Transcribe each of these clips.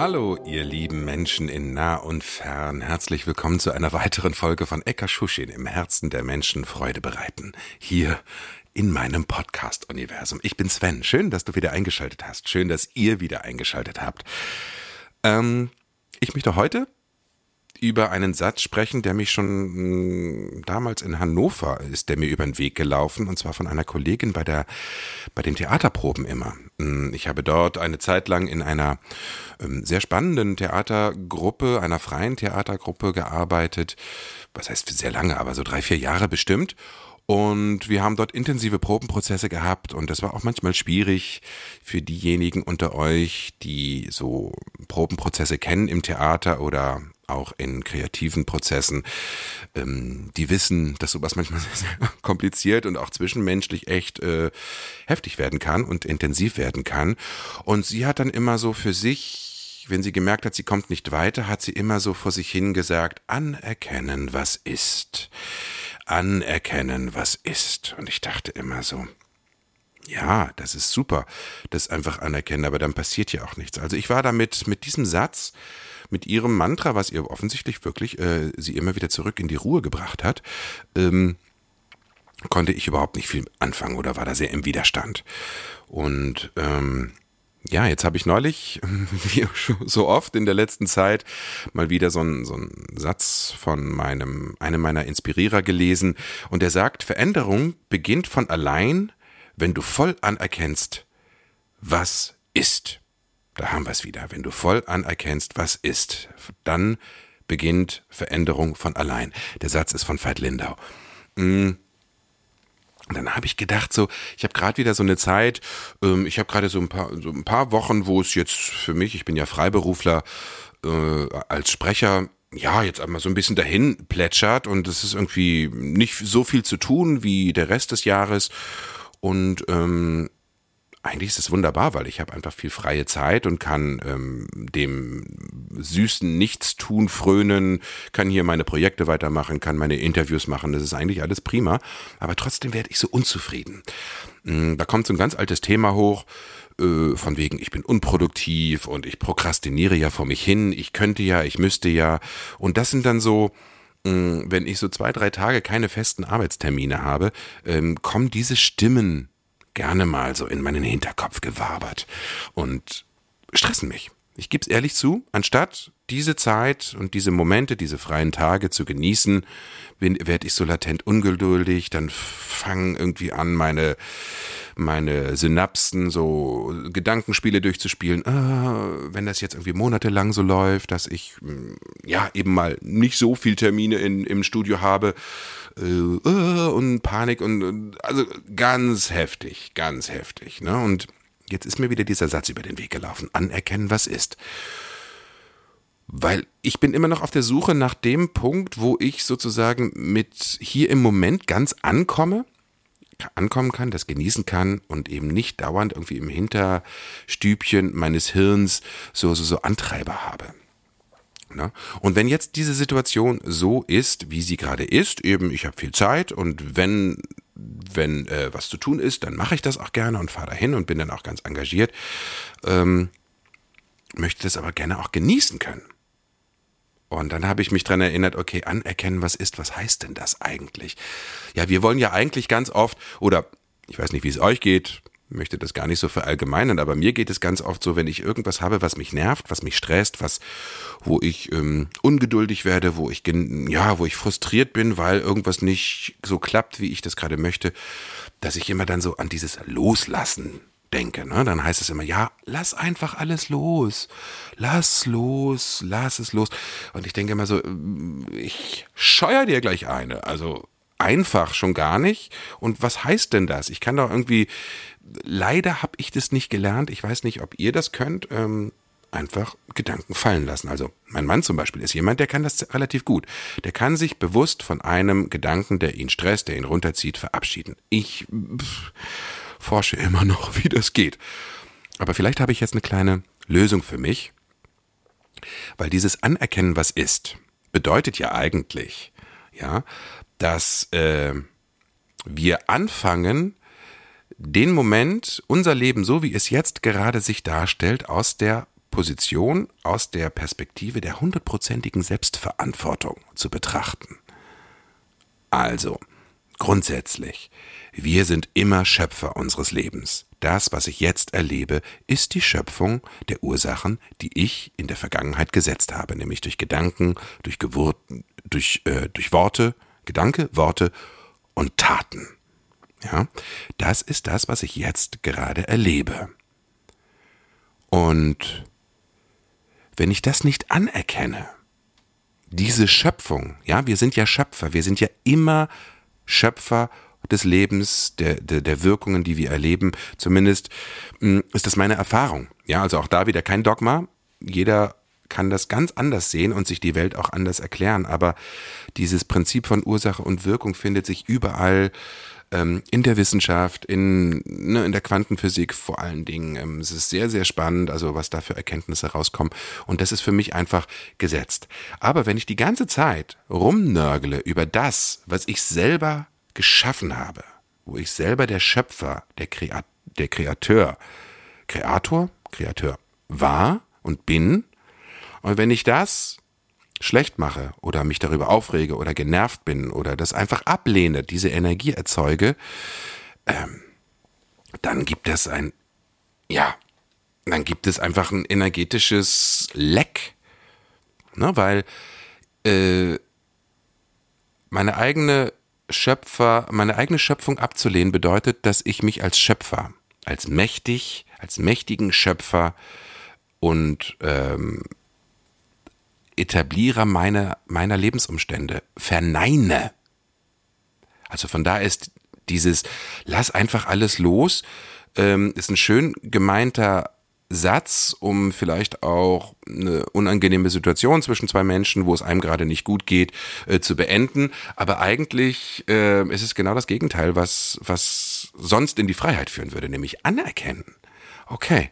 Hallo, ihr lieben Menschen in nah und fern. Herzlich willkommen zu einer weiteren Folge von Eka Schuschin im Herzen der Menschen Freude bereiten. Hier in meinem Podcast-Universum. Ich bin Sven. Schön, dass du wieder eingeschaltet hast. Schön, dass ihr wieder eingeschaltet habt. Ähm, ich möchte heute über einen Satz sprechen, der mich schon mh, damals in Hannover ist, der mir über den Weg gelaufen, und zwar von einer Kollegin bei der, bei den Theaterproben immer. Mh, Ich habe dort eine Zeit lang in einer ähm, sehr spannenden Theatergruppe, einer freien Theatergruppe gearbeitet. Was heißt sehr lange, aber so drei, vier Jahre bestimmt. Und wir haben dort intensive Probenprozesse gehabt und das war auch manchmal schwierig für diejenigen unter euch, die so Probenprozesse kennen im Theater oder auch in kreativen Prozessen. Ähm, die wissen, dass sowas manchmal sehr, sehr kompliziert und auch zwischenmenschlich echt äh, heftig werden kann und intensiv werden kann. Und sie hat dann immer so für sich, wenn sie gemerkt hat, sie kommt nicht weiter, hat sie immer so vor sich hin gesagt, anerkennen, was ist anerkennen, was ist. Und ich dachte immer so, ja, das ist super, das einfach anerkennen, aber dann passiert ja auch nichts. Also ich war damit mit diesem Satz, mit ihrem Mantra, was ihr offensichtlich wirklich äh, sie immer wieder zurück in die Ruhe gebracht hat, ähm, konnte ich überhaupt nicht viel anfangen oder war da sehr im Widerstand. Und ähm, ja, jetzt habe ich neulich, wie so oft in der letzten Zeit, mal wieder so einen, so einen Satz von meinem, einem meiner Inspirierer gelesen. Und der sagt, Veränderung beginnt von allein, wenn du voll anerkennst, was ist. Da haben wir es wieder. Wenn du voll anerkennst, was ist, dann beginnt Veränderung von allein. Der Satz ist von Veit Lindau. Mm. Und dann habe ich gedacht, so, ich habe gerade wieder so eine Zeit, ähm, ich habe gerade so ein paar, so ein paar Wochen, wo es jetzt für mich, ich bin ja Freiberufler äh, als Sprecher, ja, jetzt einmal so ein bisschen dahin plätschert und es ist irgendwie nicht so viel zu tun wie der Rest des Jahres. Und ähm, eigentlich ist es wunderbar, weil ich habe einfach viel freie Zeit und kann ähm, dem süßen Nichtstun frönen, kann hier meine Projekte weitermachen, kann meine Interviews machen. Das ist eigentlich alles prima. Aber trotzdem werde ich so unzufrieden. Mm, Da kommt so ein ganz altes Thema hoch äh, von wegen, ich bin unproduktiv und ich prokrastiniere ja vor mich hin, ich könnte ja, ich müsste ja. Und das sind dann so, mh, wenn ich so zwei, drei Tage keine festen Arbeitstermine habe, ähm, kommen diese Stimmen gerne mal so in meinen Hinterkopf gewabert und stressen mich. Ich gebe es ehrlich zu, anstatt diese Zeit und diese Momente, diese freien Tage zu genießen, werde ich so latent ungeduldig, dann fangen irgendwie an, meine, meine Synapsen so Gedankenspiele durchzuspielen. Ah, wenn das jetzt irgendwie monatelang so läuft, dass ich mm, ja eben mal nicht so viel Termine in, im Studio habe äh, äh, und Panik und- also ganz heftig, ganz heftig. Ne? Und jetzt ist mir wieder dieser Satz über den Weg gelaufen. Anerkennen, was ist. Weil ich bin immer noch auf der Suche nach dem Punkt, wo ich sozusagen mit hier im Moment ganz ankomme, ankommen kann, das genießen kann und eben nicht dauernd irgendwie im Hinterstübchen meines Hirns so, so, so Antreiber habe. Ne? Und wenn jetzt diese Situation so ist, wie sie gerade ist, eben ich habe viel Zeit und wenn wenn äh, was zu tun ist, dann mache ich das auch gerne und fahre dahin und bin dann auch ganz engagiert, ähm, möchte das aber gerne auch genießen können. Und dann habe ich mich dran erinnert, okay, anerkennen, was ist, was heißt denn das eigentlich? Ja, wir wollen ja eigentlich ganz oft, oder ich weiß nicht, wie es euch geht, möchte das gar nicht so verallgemeinern, aber mir geht es ganz oft so, wenn ich irgendwas habe, was mich nervt, was mich stresst, was, wo ich ähm, ungeduldig werde, wo ich ja, wo ich frustriert bin, weil irgendwas nicht so klappt, wie ich das gerade möchte, dass ich immer dann so an dieses Loslassen denke. Ne? Dann heißt es immer, ja, lass einfach alles los. Lass los, lass es los. Und ich denke immer so, ähm, ich scheuer dir gleich eine. Also einfach schon gar nicht. Und was heißt denn das? Ich kann doch irgendwie, leider habe ich das nicht gelernt. Ich weiß nicht, ob ihr das könnt. Ähm, einfach Gedanken fallen lassen. Also mein Mann zum Beispiel ist jemand, der kann das relativ gut. Der kann sich bewusst von einem Gedanken, der ihn stresst, der ihn runterzieht, verabschieden. Ich pff, forsche immer noch, wie das geht. Aber vielleicht habe ich jetzt eine kleine Lösung für mich, weil dieses Anerkennen, was ist, bedeutet ja eigentlich, ja, dass äh, wir anfangen, den Moment, unser Leben, so wie es jetzt gerade sich darstellt, aus der Position, aus der Perspektive der hundertprozentigen Selbstverantwortung zu betrachten. Also, grundsätzlich, wir sind immer Schöpfer unseres Lebens. Das, was ich jetzt erlebe, ist die Schöpfung der Ursachen, die ich in der Vergangenheit gesetzt habe, nämlich durch Gedanken, durch, Gewur durch, äh, durch Worte, Gedanke, Worte und Taten. Ja, das ist das, was ich jetzt gerade erlebe. Und wenn ich das nicht anerkenne, diese Schöpfung, ja, wir sind ja Schöpfer, wir sind ja immer Schöpfer des Lebens, der, der, der Wirkungen, die wir erleben. Zumindest hm, ist das meine Erfahrung. Ja, also auch da wieder kein Dogma. Jeder kann das ganz anders sehen und sich die Welt auch anders erklären. Aber dieses Prinzip von Ursache und Wirkung findet sich überall ähm, in der Wissenschaft, in, ne, in der Quantenphysik vor allen Dingen. Ähm, es ist sehr, sehr spannend, also was da für Erkenntnisse rauskommen. Und das ist für mich einfach gesetzt. Aber wenn ich die ganze Zeit rumnörgle über das, was ich selber geschaffen habe, wo ich selber der Schöpfer, der, Kreat der Kreateur, Kreator, Kreateur war und bin, und wenn ich das schlecht mache oder mich darüber aufrege oder genervt bin oder das einfach ablehne, diese Energie erzeuge, ähm, dann gibt es ein, ja, dann gibt es einfach ein energetisches Leck. Ne, weil äh, meine eigene Schöpfer, meine eigene Schöpfung abzulehnen bedeutet, dass ich mich als Schöpfer, als mächtig, als mächtigen Schöpfer und ähm, Etablierer meiner, meiner Lebensumstände verneine. Also von da ist dieses Lass einfach alles los, ähm, ist ein schön gemeinter Satz, um vielleicht auch eine unangenehme Situation zwischen zwei Menschen, wo es einem gerade nicht gut geht, äh, zu beenden. Aber eigentlich äh, ist es genau das Gegenteil, was, was sonst in die Freiheit führen würde, nämlich anerkennen. Okay,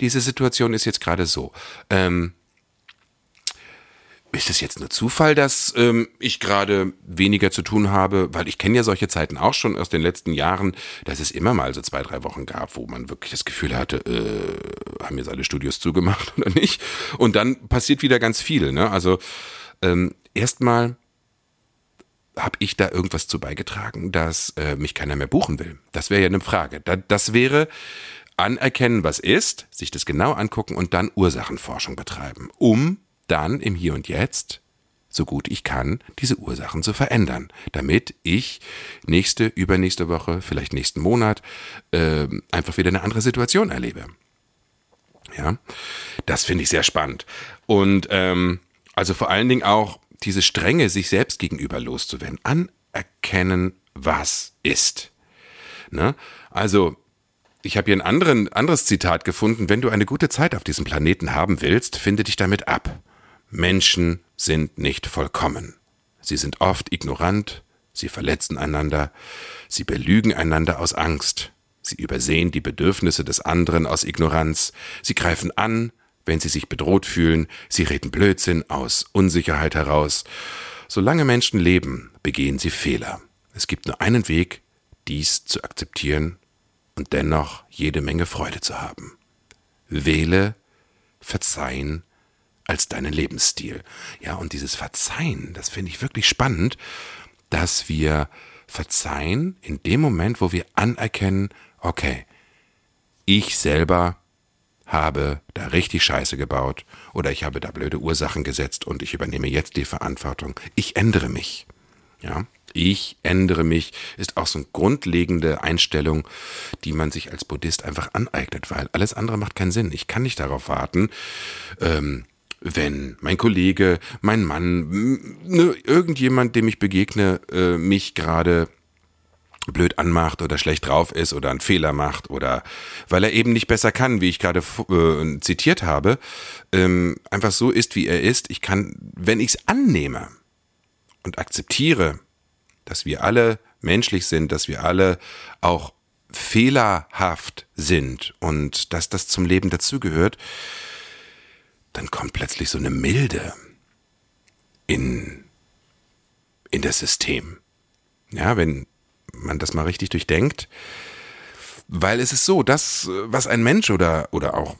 diese Situation ist jetzt gerade so. Ähm, ist es jetzt nur Zufall, dass ähm, ich gerade weniger zu tun habe? Weil ich kenne ja solche Zeiten auch schon aus den letzten Jahren, dass es immer mal so zwei, drei Wochen gab, wo man wirklich das Gefühl hatte, äh, haben jetzt alle Studios zugemacht oder nicht? Und dann passiert wieder ganz viel. Ne? Also ähm, erstmal habe ich da irgendwas zu beigetragen, dass äh, mich keiner mehr buchen will? Das wäre ja eine Frage. Da, das wäre anerkennen, was ist, sich das genau angucken und dann Ursachenforschung betreiben, um dann im Hier und Jetzt, so gut ich kann, diese Ursachen zu verändern, damit ich nächste, übernächste Woche, vielleicht nächsten Monat äh, einfach wieder eine andere Situation erlebe. Ja, das finde ich sehr spannend. Und ähm, also vor allen Dingen auch diese Strenge sich selbst gegenüber loszuwerden. Anerkennen, was ist. Ne? Also ich habe hier ein anderen, anderes Zitat gefunden. Wenn du eine gute Zeit auf diesem Planeten haben willst, finde dich damit ab. Menschen sind nicht vollkommen. Sie sind oft ignorant, sie verletzen einander, sie belügen einander aus Angst, sie übersehen die Bedürfnisse des anderen aus Ignoranz, sie greifen an, wenn sie sich bedroht fühlen, sie reden Blödsinn aus Unsicherheit heraus. Solange Menschen leben, begehen sie Fehler. Es gibt nur einen Weg, dies zu akzeptieren und dennoch jede Menge Freude zu haben. Wähle, verzeihen als deinen Lebensstil. Ja, und dieses Verzeihen, das finde ich wirklich spannend, dass wir verzeihen in dem Moment, wo wir anerkennen, okay, ich selber habe da richtig Scheiße gebaut oder ich habe da blöde Ursachen gesetzt und ich übernehme jetzt die Verantwortung. Ich ändere mich. Ja, ich ändere mich ist auch so eine grundlegende Einstellung, die man sich als Buddhist einfach aneignet, weil alles andere macht keinen Sinn. Ich kann nicht darauf warten, ähm, wenn mein Kollege, mein Mann, ne, irgendjemand, dem ich begegne, äh, mich gerade blöd anmacht oder schlecht drauf ist oder einen Fehler macht oder weil er eben nicht besser kann, wie ich gerade äh, zitiert habe, ähm, einfach so ist, wie er ist. Ich kann, wenn ich es annehme und akzeptiere, dass wir alle menschlich sind, dass wir alle auch fehlerhaft sind und dass das zum Leben dazugehört, dann kommt plötzlich so eine Milde in, in das System. Ja, wenn man das mal richtig durchdenkt, weil es ist so, das, was ein Mensch oder, oder auch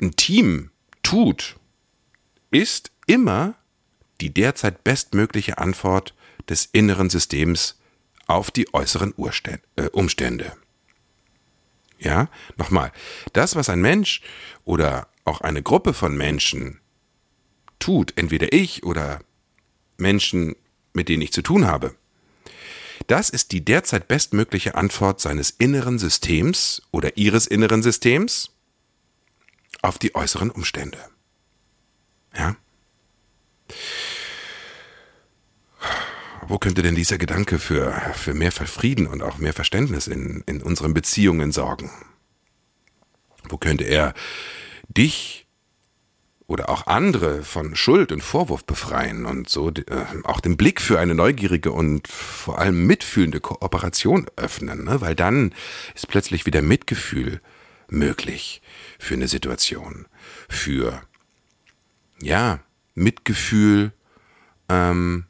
ein Team tut, ist immer die derzeit bestmögliche Antwort des inneren Systems auf die äußeren äh, Umstände. Ja, nochmal, das, was ein Mensch oder auch eine Gruppe von Menschen tut, entweder ich oder Menschen, mit denen ich zu tun habe, das ist die derzeit bestmögliche Antwort seines inneren Systems oder ihres inneren Systems auf die äußeren Umstände. Ja? Wo könnte denn dieser Gedanke für, für mehr Frieden und auch mehr Verständnis in, in unseren Beziehungen sorgen? Wo könnte er dich oder auch andere von Schuld und Vorwurf befreien und so äh, auch den Blick für eine neugierige und vor allem mitfühlende Kooperation öffnen, ne? weil dann ist plötzlich wieder Mitgefühl möglich für eine Situation, für ja Mitgefühl ähm,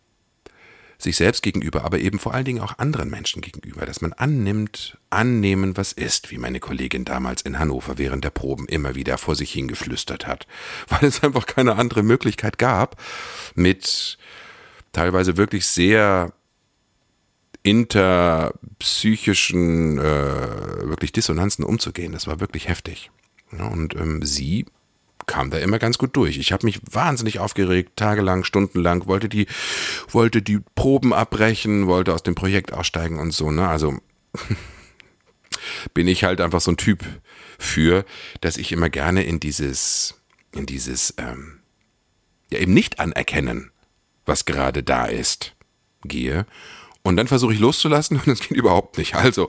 sich selbst gegenüber, aber eben vor allen Dingen auch anderen Menschen gegenüber, dass man annimmt, annehmen, was ist, wie meine Kollegin damals in Hannover während der Proben immer wieder vor sich hingeflüstert hat, weil es einfach keine andere Möglichkeit gab, mit teilweise wirklich sehr interpsychischen äh, wirklich Dissonanzen umzugehen. Das war wirklich heftig. Ja, und ähm, sie kam da immer ganz gut durch. Ich habe mich wahnsinnig aufgeregt, tagelang, stundenlang, wollte die, wollte die Proben abbrechen, wollte aus dem Projekt aussteigen und so, ne? Also bin ich halt einfach so ein Typ für, dass ich immer gerne in dieses, in dieses, ähm, ja eben nicht anerkennen, was gerade da ist, gehe und dann versuche ich loszulassen und es geht überhaupt nicht. Also,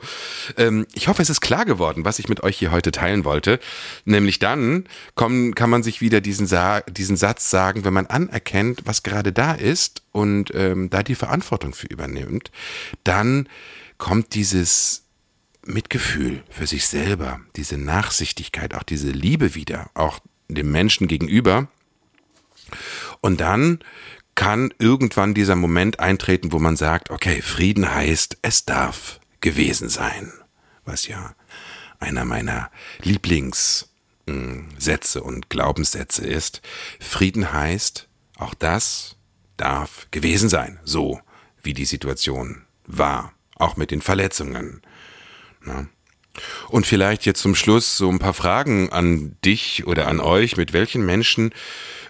ähm, ich hoffe, es ist klar geworden, was ich mit euch hier heute teilen wollte. Nämlich dann kommen, kann man sich wieder diesen, Sa diesen Satz sagen, wenn man anerkennt, was gerade da ist und ähm, da die Verantwortung für übernimmt, dann kommt dieses Mitgefühl für sich selber, diese Nachsichtigkeit, auch diese Liebe wieder, auch dem Menschen gegenüber. Und dann kann irgendwann dieser Moment eintreten, wo man sagt, okay, Frieden heißt, es darf gewesen sein. Was ja einer meiner Lieblingssätze und Glaubenssätze ist. Frieden heißt, auch das darf gewesen sein, so wie die Situation war, auch mit den Verletzungen. Und vielleicht jetzt zum Schluss so ein paar Fragen an dich oder an euch. Mit welchen Menschen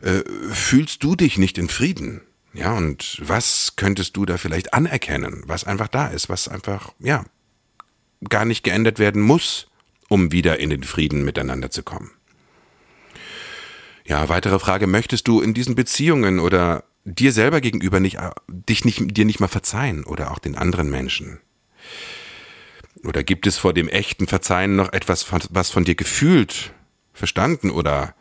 äh, fühlst du dich nicht in Frieden? Ja, und was könntest du da vielleicht anerkennen, was einfach da ist, was einfach, ja, gar nicht geändert werden muss, um wieder in den Frieden miteinander zu kommen? Ja, weitere Frage, möchtest du in diesen Beziehungen oder dir selber gegenüber nicht, dich nicht, dir nicht mal verzeihen oder auch den anderen Menschen? Oder gibt es vor dem echten Verzeihen noch etwas, was von dir gefühlt, verstanden oder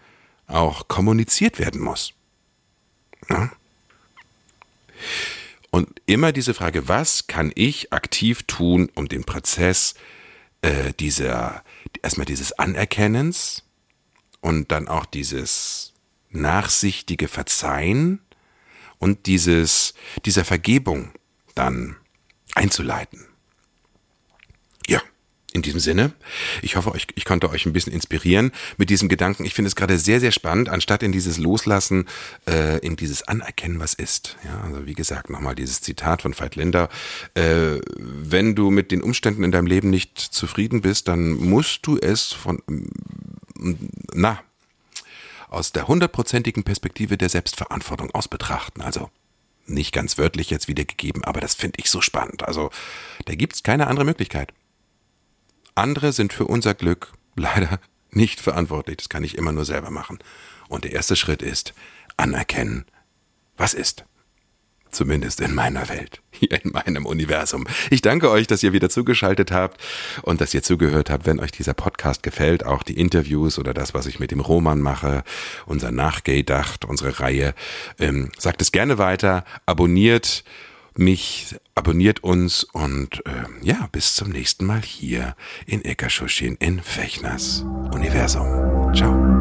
auch kommuniziert werden muss? Ja? Und immer diese Frage, was kann ich aktiv tun, um den Prozess äh, dieser, erstmal dieses Anerkennens und dann auch dieses nachsichtige Verzeihen und dieses, dieser Vergebung dann einzuleiten. In diesem Sinne, ich hoffe, ich, konnte euch ein bisschen inspirieren mit diesem Gedanken. Ich finde es gerade sehr, sehr spannend, anstatt in dieses Loslassen, äh, in dieses Anerkennen, was ist. Ja, also wie gesagt, nochmal dieses Zitat von Veit Linder. Äh, wenn du mit den Umständen in deinem Leben nicht zufrieden bist, dann musst du es von, na, aus der hundertprozentigen Perspektive der Selbstverantwortung aus betrachten. Also nicht ganz wörtlich jetzt wiedergegeben, aber das finde ich so spannend. Also da gibt es keine andere Möglichkeit. Andere sind für unser Glück leider nicht verantwortlich. Das kann ich immer nur selber machen. Und der erste Schritt ist anerkennen, was ist. Zumindest in meiner Welt, hier in meinem Universum. Ich danke euch, dass ihr wieder zugeschaltet habt und dass ihr zugehört habt. Wenn euch dieser Podcast gefällt, auch die Interviews oder das, was ich mit dem Roman mache, unser Nachgedacht, unsere Reihe, ähm, sagt es gerne weiter, abonniert mich, abonniert uns und äh, ja, bis zum nächsten Mal hier in Eckerschuschin in Fechners Universum. Ciao.